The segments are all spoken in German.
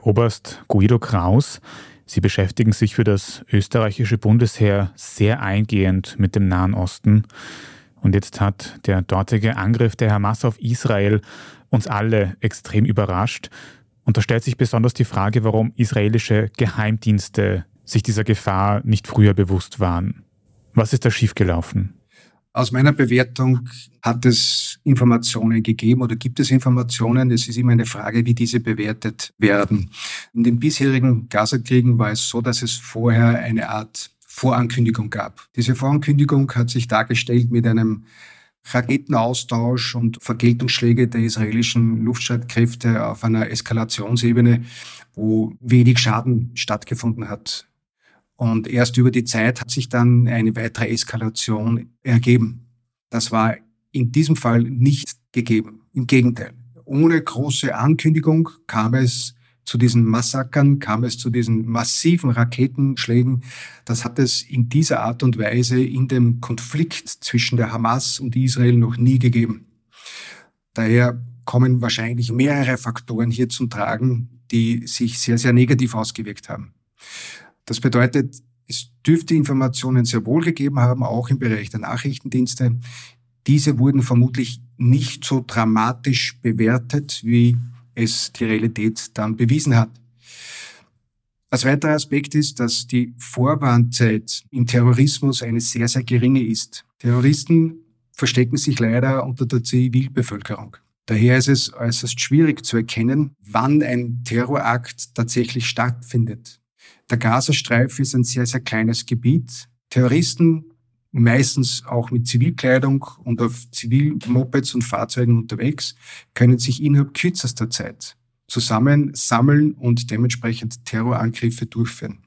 Herr Oberst Guido Kraus, Sie beschäftigen sich für das österreichische Bundesheer sehr eingehend mit dem Nahen Osten. Und jetzt hat der dortige Angriff der Hamas auf Israel uns alle extrem überrascht. Und da stellt sich besonders die Frage, warum israelische Geheimdienste sich dieser Gefahr nicht früher bewusst waren. Was ist da schiefgelaufen? Aus meiner Bewertung hat es Informationen gegeben oder gibt es Informationen. Es ist immer eine Frage, wie diese bewertet werden. In den bisherigen Gazakriegen war es so, dass es vorher eine Art Vorankündigung gab. Diese Vorankündigung hat sich dargestellt mit einem Raketenaustausch und Vergeltungsschläge der israelischen Luftstreitkräfte auf einer Eskalationsebene, wo wenig Schaden stattgefunden hat. Und erst über die Zeit hat sich dann eine weitere Eskalation ergeben. Das war in diesem Fall nicht gegeben. Im Gegenteil. Ohne große Ankündigung kam es zu diesen Massakern, kam es zu diesen massiven Raketenschlägen. Das hat es in dieser Art und Weise in dem Konflikt zwischen der Hamas und Israel noch nie gegeben. Daher kommen wahrscheinlich mehrere Faktoren hier zum Tragen, die sich sehr, sehr negativ ausgewirkt haben. Das bedeutet, es dürfte Informationen sehr wohl gegeben haben, auch im Bereich der Nachrichtendienste. Diese wurden vermutlich nicht so dramatisch bewertet, wie es die Realität dann bewiesen hat. Als weiterer Aspekt ist, dass die Vorwarnzeit im Terrorismus eine sehr, sehr geringe ist. Terroristen verstecken sich leider unter der Zivilbevölkerung. Daher ist es äußerst schwierig zu erkennen, wann ein Terrorakt tatsächlich stattfindet. Der Gazastreifen ist ein sehr, sehr kleines Gebiet. Terroristen, meistens auch mit Zivilkleidung und auf Zivilmopeds und Fahrzeugen unterwegs, können sich innerhalb kürzester Zeit zusammen sammeln und dementsprechend Terrorangriffe durchführen.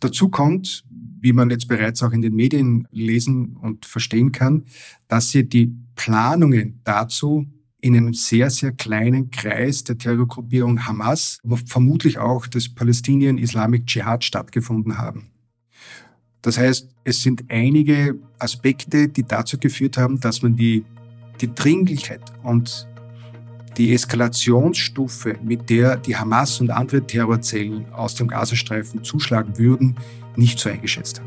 Dazu kommt, wie man jetzt bereits auch in den Medien lesen und verstehen kann, dass sie die Planungen dazu in einem sehr, sehr kleinen Kreis der Terrorgruppierung Hamas, aber vermutlich auch des Palestinian Islamic Jihad stattgefunden haben. Das heißt, es sind einige Aspekte, die dazu geführt haben, dass man die, die Dringlichkeit und die Eskalationsstufe, mit der die Hamas und andere Terrorzellen aus dem Gazastreifen zuschlagen würden, nicht so eingeschätzt hat.